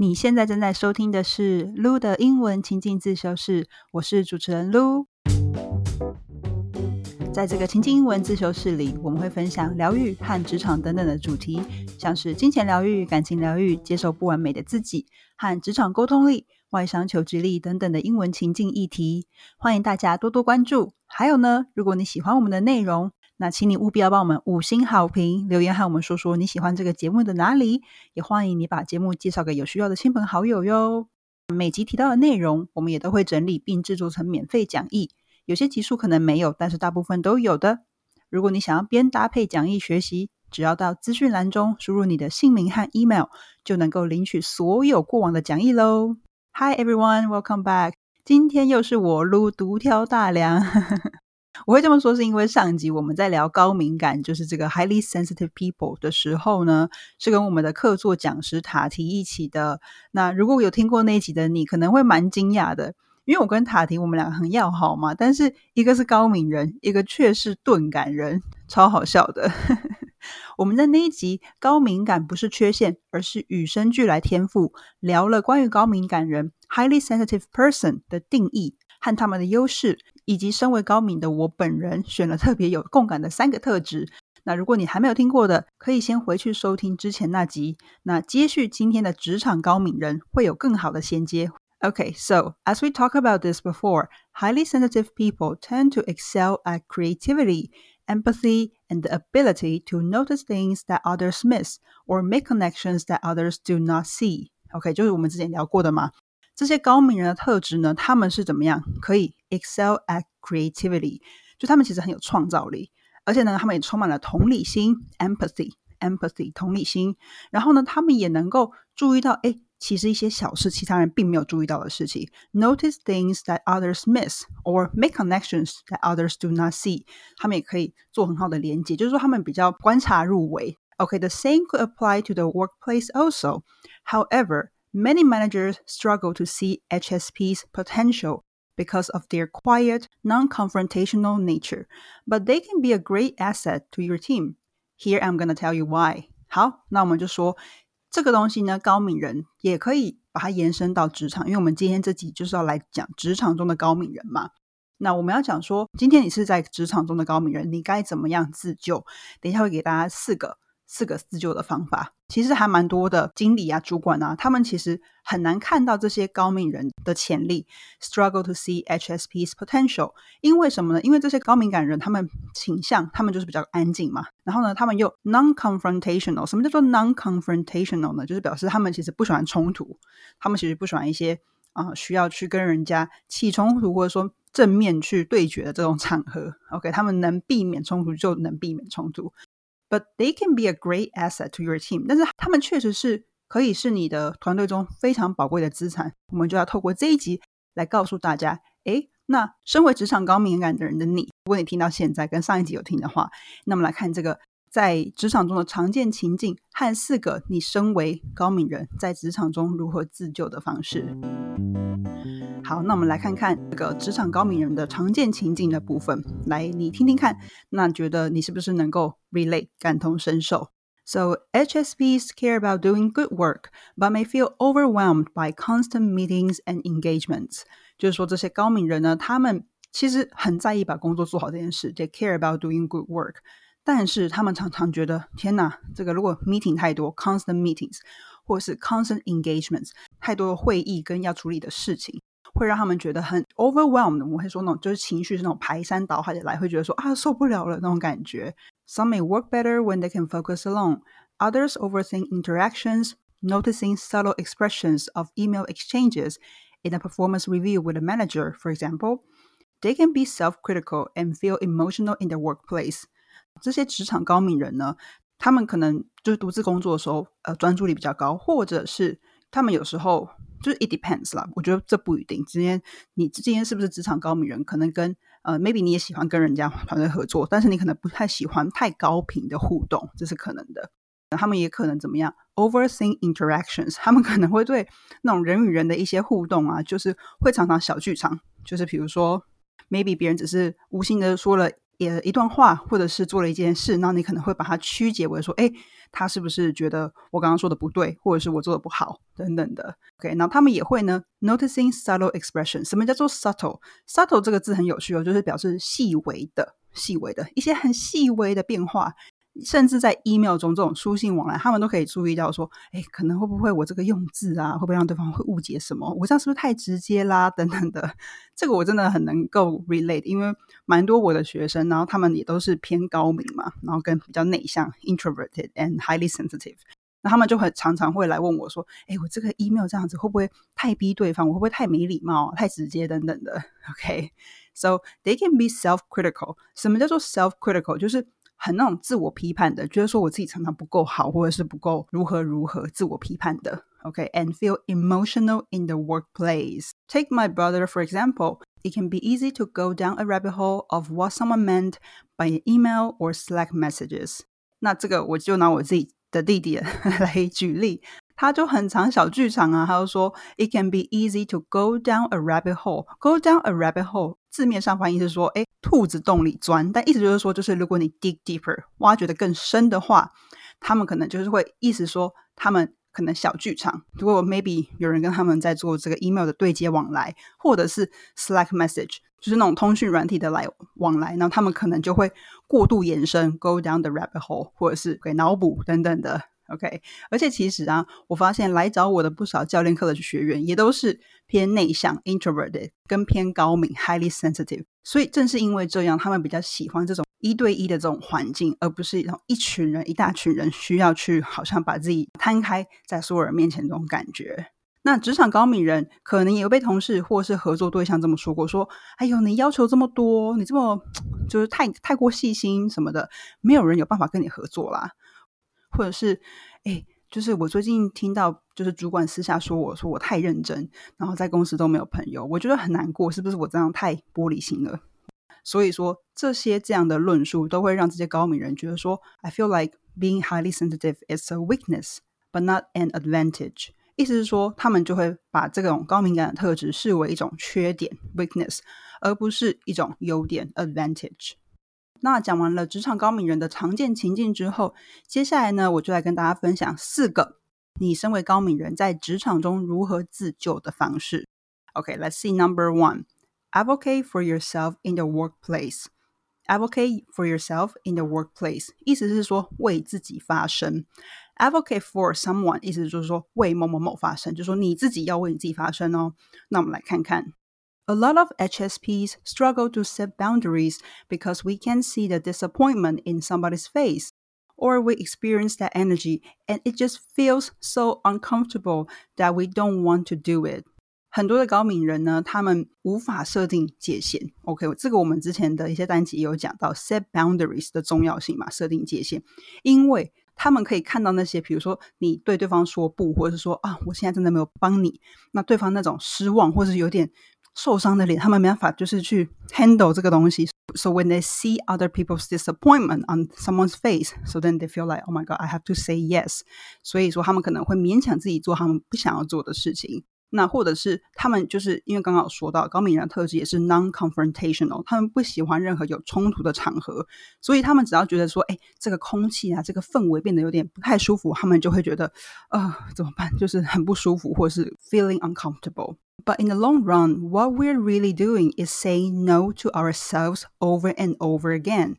你现在正在收听的是 Lu 的英文情境自修室，我是主持人 Lu。在这个情境英文自修室里，我们会分享疗愈和职场等等的主题，像是金钱疗愈、感情疗愈、接受不完美的自己和职场沟通力、外商求职力等等的英文情境议题。欢迎大家多多关注。还有呢，如果你喜欢我们的内容，那请你务必要帮我们五星好评，留言和我们说说你喜欢这个节目的哪里，也欢迎你把节目介绍给有需要的亲朋好友哟。每集提到的内容，我们也都会整理并制作成免费讲义，有些集数可能没有，但是大部分都有的。如果你想要边搭配讲义学习，只要到资讯栏中输入你的姓名和 email，就能够领取所有过往的讲义喽。Hi everyone, welcome back。今天又是我撸独挑大梁。我会这么说，是因为上集我们在聊高敏感，就是这个 highly sensitive people 的时候呢，是跟我们的客座讲师塔提一起的。那如果有听过那一集的你，可能会蛮惊讶的，因为我跟塔提我们两个很要好嘛，但是一个是高敏人，一个却是钝感人，超好笑的。我们在那一集高敏感不是缺陷，而是与生俱来天赋，聊了关于高敏感人 highly sensitive person 的定义和他们的优势。以及身为高敏的我本人选了特别有共感的三个特质。那如果你还没有听过的，可以先回去收听之前那集。那接续今天的职场高敏人会有更好的衔接。Okay, so as we talked about this before, highly sensitive people tend to excel at creativity, empathy, and the ability to notice things that others miss or make connections that others do not see. OK，就是我们之前聊过的嘛。这些高敏人的特质呢，他们是怎么样？可以 excel at creativity，就他们其实很有创造力，而且呢，他们也充满了同理心 （empathy），empathy 同理心。然后呢，他们也能够注意到，哎，其实一些小事，其他人并没有注意到的事情，notice things that others miss or make connections that others do not see。他们也可以做很好的连接，就是说他们比较观察入微。Okay，the same could apply to the workplace also. However, Many managers struggle to see HSP's potential because of their quiet, non confrontational nature, but they can be a great asset to your team. Here I'm going to tell you why. 好，那我们就说这个东西呢，高敏人也可以把它延伸到职场，因为我们今天这集就是要来讲职场中的高敏人嘛。那我们要讲说，今天你是在职场中的高敏人，你该怎么样自救？等一下会给大家四个。 四个自救的方法，其实还蛮多的。经理啊、主管啊，他们其实很难看到这些高敏人的潜力，struggle to see HSP's potential。因为什么呢？因为这些高敏感人，他们倾向，他们就是比较安静嘛。然后呢，他们又 non-confrontational。什么叫做 non-confrontational 呢？就是表示他们其实不喜欢冲突，他们其实不喜欢一些啊需要去跟人家起冲突，或者说正面去对决的这种场合。OK，他们能避免冲突就能避免冲突。But they can be a great asset to your team。但是他们确实是可以是你的团队中非常宝贵的资产。我们就要透过这一集来告诉大家：诶，那身为职场高敏感的人的你，如果你听到现在跟上一集有听的话，那么来看这个在职场中的常见情境和四个你身为高敏人在职场中如何自救的方式。好，那我们来看看这个职场高敏人的常见情境的部分。来，你听听看，那觉得你是不是能够 relate 感同身受？So HSPs care about doing good work, but may feel overwhelmed by constant meetings and engagements。就是说，这些高敏人呢，他们其实很在意把工作做好这件事，they care about doing good work。但是他们常常觉得，天哪，这个如果 meeting 太多，constant meetings，或是 constant engagements，太多的会议跟要处理的事情。会让他们觉得很 overwhelmed。我会说那种就是情绪是那种排山倒海的来，会觉得说啊受不了了那种感觉。Some may work better when they can focus alone. Others overthink interactions, noticing subtle expressions of email exchanges in a performance review with a manager, for example. They can be self-critical and feel emotional in their workplace. 这些职场高敏人呢，他们可能就是独自工作的时候，呃，专注力比较高，或者是他们有时候就是 it depends 啦，我觉得这不一定。今天你今天是不是职场高敏人，可能跟呃 maybe 你也喜欢跟人家团队合作，但是你可能不太喜欢太高频的互动，这是可能的。他们也可能怎么样 overthink interactions，他们可能会对那种人与人的一些互动啊，就是会常常小剧场，就是比如说 maybe 别人只是无心的说了也一段话，或者是做了一件事，那你可能会把它曲解为说，哎，他是不是觉得我刚刚说的不对，或者是我做的不好等等的？OK，那他们也会呢，noticing subtle expression。什么叫做 subtle？subtle 这个字很有趣哦，就是表示细微的、细微的一些很细微的变化。甚至在 email 中这种书信往来，他们都可以注意到说，哎，可能会不会我这个用字啊，会不会让对方会误解什么？我这样是不是太直接啦？等等的，这个我真的很能够 relate，因为蛮多我的学生，然后他们也都是偏高明嘛，然后跟比较内向 introverted and highly sensitive，那他们就很常常会来问我说，哎，我这个 email 这样子会不会太逼对方？我会不会太没礼貌、太直接等等的？OK，so they can be self-critical。什么叫做 self-critical？就是很那种自我批判的，觉得说我自己常常不够好，或者是不够如何如何，自我批判的。Okay, feel emotional in the workplace. Take my brother for example. It can be easy to go down a rabbit hole of what someone meant by an email or Slack messages. 那这个我就拿我自己的弟弟来举例。 他就很常小剧场啊，他就说，It can be easy to go down a rabbit hole. Go down a rabbit hole，字面上翻译是说，哎，兔子洞里钻，但意思就是说，就是如果你 dig deeper，挖掘的更深的话，他们可能就是会意思说，他们可能小剧场。如果 maybe 有人跟他们在做这个 email 的对接往来，或者是 Slack message，就是那种通讯软体的来往来，那他们可能就会过度延伸，go down the rabbit hole，或者是给脑补等等的。OK，而且其实啊，我发现来找我的不少教练课的学员也都是偏内向 （introverted） 跟偏高敏 （highly sensitive）。所以正是因为这样，他们比较喜欢这种一对一的这种环境，而不是一种一群人、一大群人需要去好像把自己摊开在所有人面前这种感觉。那职场高敏人可能也有被同事或是合作对象这么说过：说，哎呦，你要求这么多，你这么 就是太太过细心什么的，没有人有办法跟你合作啦。或者是，哎，就是我最近听到，就是主管私下说我说我太认真，然后在公司都没有朋友，我觉得很难过，是不是我这样太玻璃心了？所以说这些这样的论述都会让这些高敏人觉得说，I feel like being highly sensitive is a weakness, but not an advantage。意思是说，他们就会把这种高敏感的特质视为一种缺点 （weakness），而不是一种优点 （advantage）。那讲完了职场高敏人的常见情境之后，接下来呢，我就来跟大家分享四个你身为高敏人在职场中如何自救的方式。OK，let's see number one. Advocate for yourself in the workplace. Advocate for yourself in the workplace，意思是说为自己发声。Advocate for someone，意思就是说为某某某发声，就是说你自己要为你自己发声哦。那我们来看看 a lot of HSPs struggle to set boundaries because we can see the disappointment in somebody's face, or we experience that energy and it just feels so uncomfortable that we don't want to do it. 很多的高敏人呢，他们无法设定界限。OK，这个我们之前的一些单集也有讲到 set boundaries 的重要性嘛，设定界限，因为他们可以看到那些，比如说你对对方说不，或者是说啊，我现在真的没有帮你，那对方那种失望，或者是有点 受伤的脸，他们没办法就是去 handle 这个东西。So when they see other people's disappointment on someone's face, so then they feel like, oh my god, I have to say yes。所以说他们可能会勉强自己做他们不想要做的事情。那或者是他们就是因为刚刚有说到高敏人特质也是 non-confrontational，他们不喜欢任何有冲突的场合，所以他们只要觉得说，哎，这个空气啊，这个氛围变得有点不太舒服，他们就会觉得，呃，怎么办？就是很不舒服，或者是 feeling uncomfortable。But in the long run, what we're really doing is saying no to ourselves over and over again,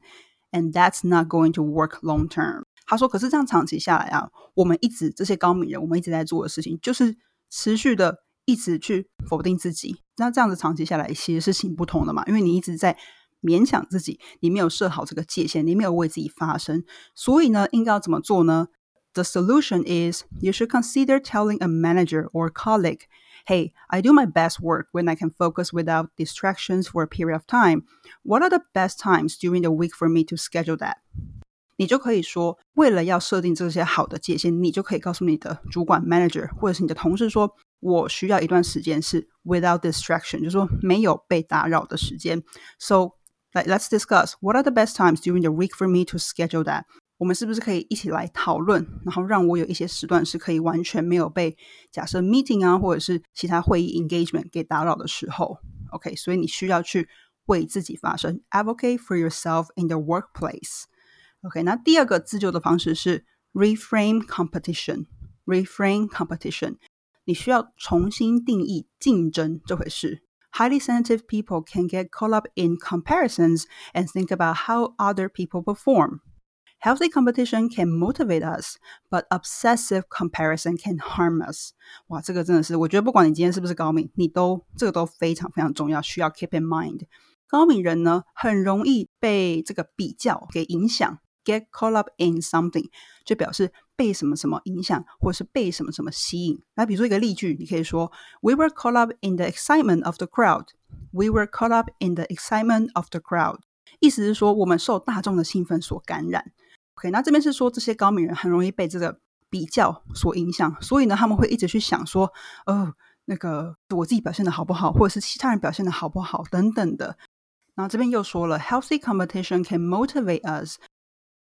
and that's not going to work long term. 他说：“可是这样长期下来啊，我们一直这些高敏人，我们一直在做的事情，就是持续的一直去否定自己。那这样子长期下来，其实是行不通的嘛，因为你一直在勉强自己，你没有设好这个界限，你没有为自己发声。所以呢，应该要怎么做呢？The solution is you should consider telling a manager or colleague.” hey, I do my best work when I can focus without distractions for a period of time. What are the best times during the week for me to schedule that? 你就可以说，为了要设定这些好的界限，你就可以告诉你的主管 manager 或者是你的同事说，我需要一段时间是 without distraction，就是说没有被打扰的时间。So like, let's discuss what are the best times during the week for me to schedule that. 我们是不是可以一起来讨论，然后让我有一些时段是可以完全没有被假设 meeting 啊，或者是其他会议 engagement 给打扰的时候？OK，所以你需要去 为自己发声，advocate for yourself in the workplace。OK，那第二个自救的方式是 reframe competition。reframe competition，你需要重新定义竞争这回事。Highly sensitive people can get caught up in comparisons and think about how other people perform. Healthy competition can motivate us, but obsessive comparison can harm us. 哇，这个真的是，我觉得不管你今天是不是高敏，你都这个都非常非常重要，需要 keep in mind。高敏人呢，很容易被这个比较给影响，get caught up in something，就表示被什么什么影响，或是被什么什么吸引。那比如说一个例句，你可以说：We were caught up in the excitement of the crowd. We were caught up in the excitement of the crowd. 意思是说，我们受大众的兴奋所感染。 OK，那这边是说这些高敏人很容易被这个比较所影响，所以呢，他们会一直去想说，哦，那个我自己表现的好不好，或者是其他人表现的好不好等等的。然后这边又说了，healthy competition can motivate us。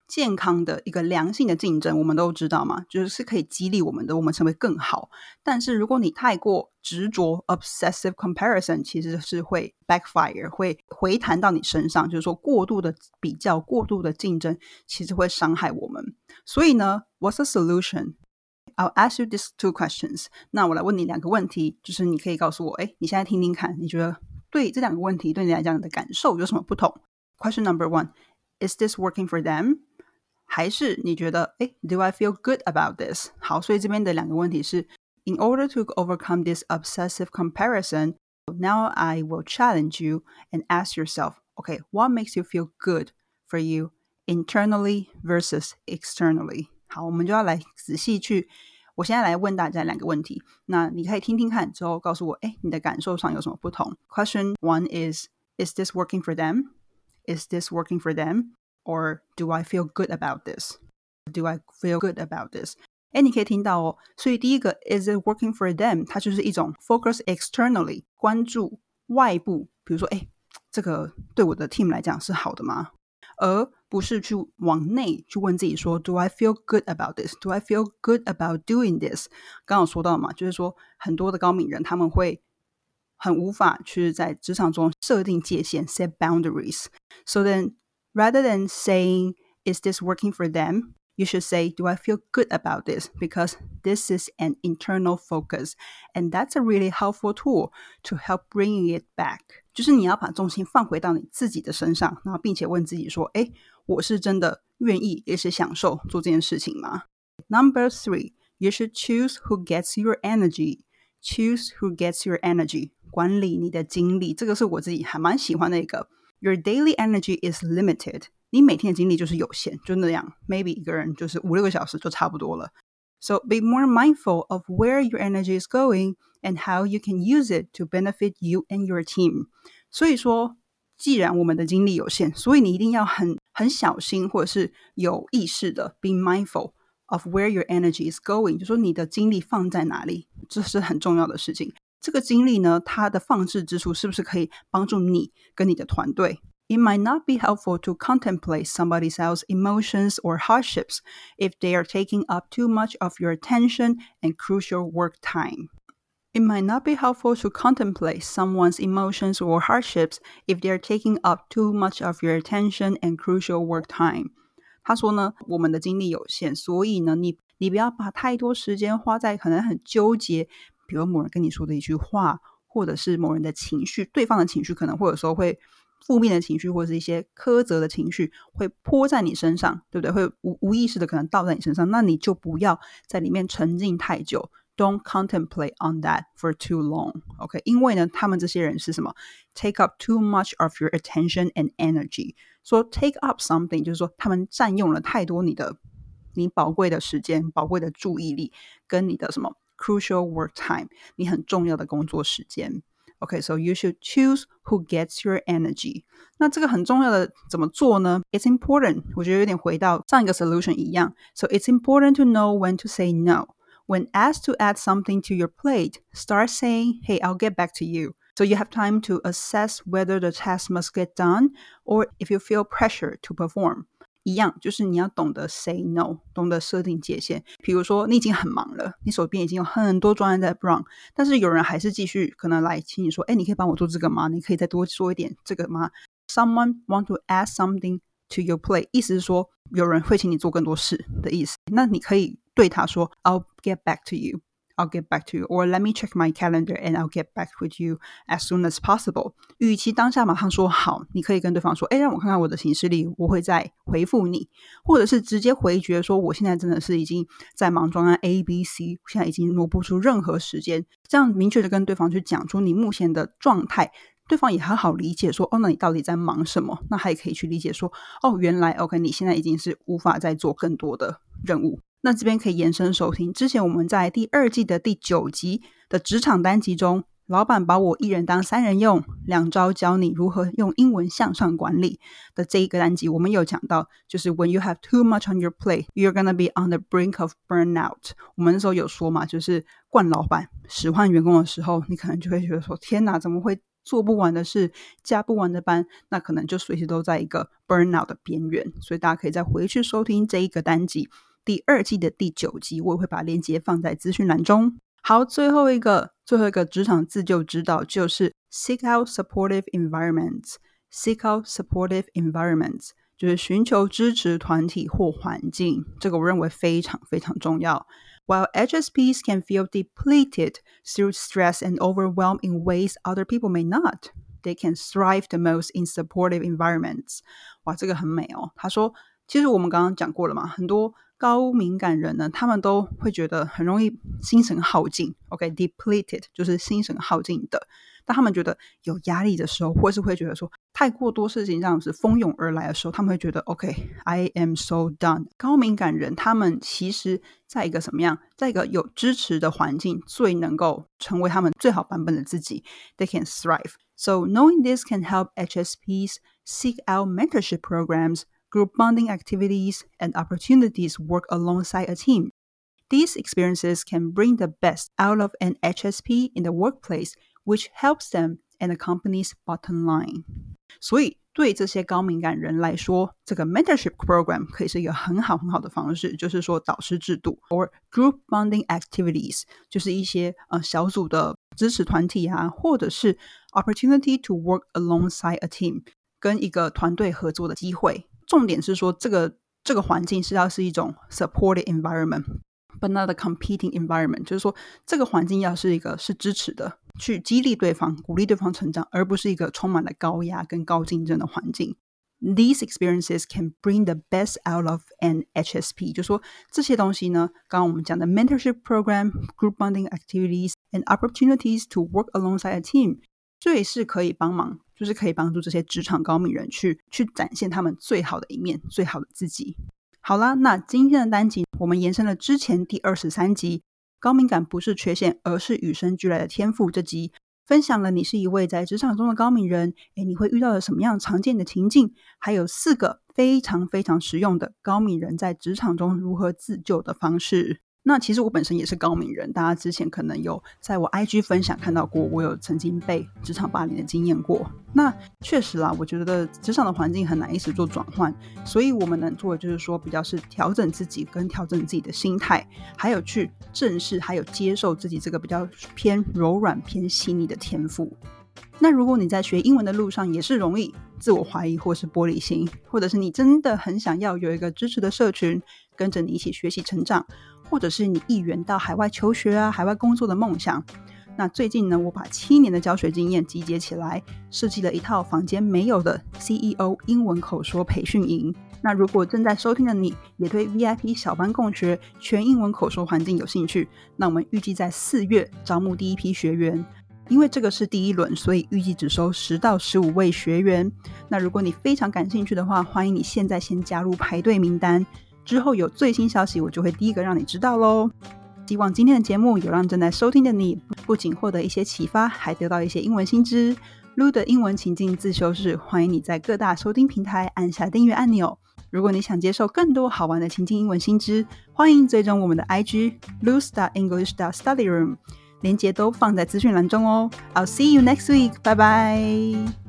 健康的一个良性的竞争，我们都知道嘛，就是是可以激励我们的，我们成为更好。但是如果你太过执着，obsessive comparison，其实是会 backfire，会回弹到你身上。就是说，过度的比较，过度的竞争，其实会伤害我们。所以呢，What's the solution? I'll ask you these two questions。那我来问你两个问题，就是你可以告诉我，哎，你现在听听看，你觉得对这两个问题对你来讲的感受有什么不同？Question number one: Is this working for them? 还是你觉得，哎，Do I feel good about this？好，所以这边的两个问题是：In order to overcome this obsessive comparison, now I will challenge you and ask yourself, okay, what makes you feel good for you internally versus externally？好，我们就要来仔细去，我现在来问大家两个问题，那你可以听听看，之后告诉我，哎，你的感受上有什么不同？Question one is, is this working for them? Is this working for them? or do I feel good about this? Do I feel good about this? 哎，你可以听到哦。所以第一个 is it working for them？它就是一种 focus externally，关注外部。比如说，哎，这个对我的 team 来讲是好的吗？而不是去往内去问自己说，Do I feel good about this? Do I feel good about doing this？刚刚说到嘛，就是说很多的高敏人他们会很无法去在职场中设定界限，set boundaries。So then Rather than saying, is this working for them? You should say, do I feel good about this? Because this is an internal focus. And that's a really helpful tool to help bringing it back. 就是你要把重心放回到你自己的身上，然后并且问自己说：“哎，我是真的愿意，也是享受做这件事情吗？”Number three, you should choose who gets your energy. Choose who gets your energy. 管理你的精力，这个是我自己还蛮喜欢的一个。 your daily energy is limited，你每天的精力就是有限，就那样，maybe 一个人就是五六个小时就差不多了。So be more mindful of where your energy is going and how you can use it to benefit you and your team. 所以说，既然我们的精力有限，所以你一定要很很小心，或者是有意识的 be mindful of where your energy is going，就说你的精力放在哪里，这是很重要的事情。 这个精力呢，它的放置之处是不是可以帮助你跟你的团队？It might not be helpful to contemplate somebody else's emotions or hardships if they are taking up too much of your attention and crucial work time. It might not be helpful to contemplate someone's emotions or hardships if they are taking up too much of your attention and crucial work time. 他说呢，我们的精力有限，所以呢，你你不要把太多时间花在可能很纠结 比如某人跟你说的一句话，或者是某人的情绪，对方的情绪可能会有时候会负面的情绪，或者是一些苛责的情绪会泼在你身上，对不对？会无无意识的可能倒在你身上，那你就不要在里面沉浸太久。Don't contemplate on that for too long. OK，因为呢，他们这些人是什么？Take up too much of your attention and energy. 说 take up something 就是说他们占用了太多你的你宝贵的时间、宝贵的注意力跟你的什么 ？crucial work time，你很重要的工作时间。OK，so、okay, you should choose who gets your energy。那这个很重要的怎么做呢？It's important，我觉得有点回到上一个 solution 一样。So it's important to know when to say no. When asked to add something to your plate, start saying, "Hey, I'll get back to you." So you have time to assess whether the task must get done or if you feel pressure to perform. 一样，就是你要懂得 say no，懂得设定界限。比如说，你已经很忙了，你手边已经有很多专案在 run，但是有人还是继续可能来请你说：“哎，你可以帮我做这个吗？你可以再多说一点这个吗？”Someone want to add something to your plate，意思是说有人会请你做更多事的意思。那你可以对他说：“I'll get back to you。” I'll get back to you, or let me check my calendar and I'll get back with you as soon as possible。与其当下马上说好，你可以跟对方说：“哎，让我看看我的行事历，我会再回复你。”或者是直接回绝说：“我现在真的是已经在忙中案 A、B、C，现在已经挪不出任何时间。”这样明确的跟对方去讲出你目前的状态，对方也很好理解。说：“哦，那你到底在忙什么？”那他也可以去理解说：“哦，原来 OK，你现在已经是无法再做更多的任务。”那这边可以延伸收听。之前我们在第二季的第九集的职场单集中，老板把我一人当三人用，两招教你如何用英文向上管理的这一个单集，我们有讲到，就是 When you have too much on your plate, you're gonna be on the brink of burnout。我们那时候有说嘛，就是惯老板使唤员工的时候，你可能就会觉得说，天哪，怎么会做不完的事，加不完的班？那可能就随时都在一个 burnout 的边缘。所以大家可以再回去收听这一个单集。第二季的第九集，我也会把链接放在资讯栏中。好，最后一个最后一个职场自救指导就是 seek out supportive environments。seek out supportive environments 就是寻求支持团体或环境，这个我认为非常非常重要。While HSPs can feel depleted through stress and overwhelm in ways other people may not, they can thrive the most in supportive environments。哇，这个很美哦。他说，其实我们刚刚讲过了嘛，很多。高敏感人呢，他们都会觉得很容易心神耗尽。OK，depleted 就是心神耗尽的。当他们觉得有压力的时候，或是会觉得说太过多事情这样子蜂拥而来的时候，他们会觉得 OK，I am so done。高敏感人他们其实在一个什么样，在一个有支持的环境，最能够成为他们最好版本的自己。They can thrive. So knowing this can help HSPs seek out mentorship programs group bonding activities, and opportunities work alongside a team. These experiences can bring the best out of an HSP in the workplace, which helps them and the company's bottom line. 所以，对这些高敏感人来说，这个 mentorship program 可以是一个很好很好的方式，就是说导师制度，or group bonding activities，就是一些呃小组的支持团体啊，或者是 opportunity to work alongside a team，跟一个团队合作的机会。 重点是说，这个这个环境是要是一种 supported environment，but not a competing environment。就是说，这个环境要是一个是支持的，去激励对方、鼓励对方成长，而不是一个充满了高压跟高竞争的环境。These experiences can bring the best out of an HSP。就说这些东西呢，刚刚我们讲的 mentorship program、group bonding activities and opportunities to work alongside a team，这也是可以帮忙。 就是可以帮助这些职场高敏人去去展现他们最好的一面，最好的自己。好啦，那今天的单集我们延伸了之前第二十三集“高敏感不是缺陷，而是与生俱来的天赋”这集，分享了你是一位在职场中的高敏人，诶，你会遇到了什么样常见的情境？还有四个非常非常实用的高敏人在职场中如何自救的方式。那其实我本身也是高敏人，大家之前可能有在我 IG 分享看到过，我有曾经被职场霸凌的经验过。那确实啦，我觉得职场的环境很难一时做转换，所以我们能做的就是说，比较是调整自己，跟调整自己的心态，还有去正视，还有接受自己这个比较偏柔软、偏细腻的天赋。那如果你在学英文的路上也是容易自我怀疑，或是玻璃心，或者是你真的很想要有一个支持的社群，跟着你一起学习成长。或者是你一圆到海外求学啊、海外工作的梦想。那最近呢，我把七年的教学经验集结起来，设计了一套房间没有的 CEO 英文口说培训营。那如果正在收听的你也对 VIP 小班共学全英文口说环境有兴趣，那我们预计在四月招募第一批学员。因为这个是第一轮，所以预计只收十到十五位学员。那如果你非常感兴趣的话，欢迎你现在先加入排队名单。之后有最新消息，我就会第一个让你知道喽。希望今天的节目有让正在收听的你，不仅获得一些启发，还得到一些英文新知。Lu 的英文情境自修室，欢迎你在各大收听平台按下订阅按钮。如果你想接受更多好玩的情境英文新知，欢迎追踪我们的 IG Lu Star English Star Study Room，连接都放在资讯栏中哦。I'll see you next week，拜拜。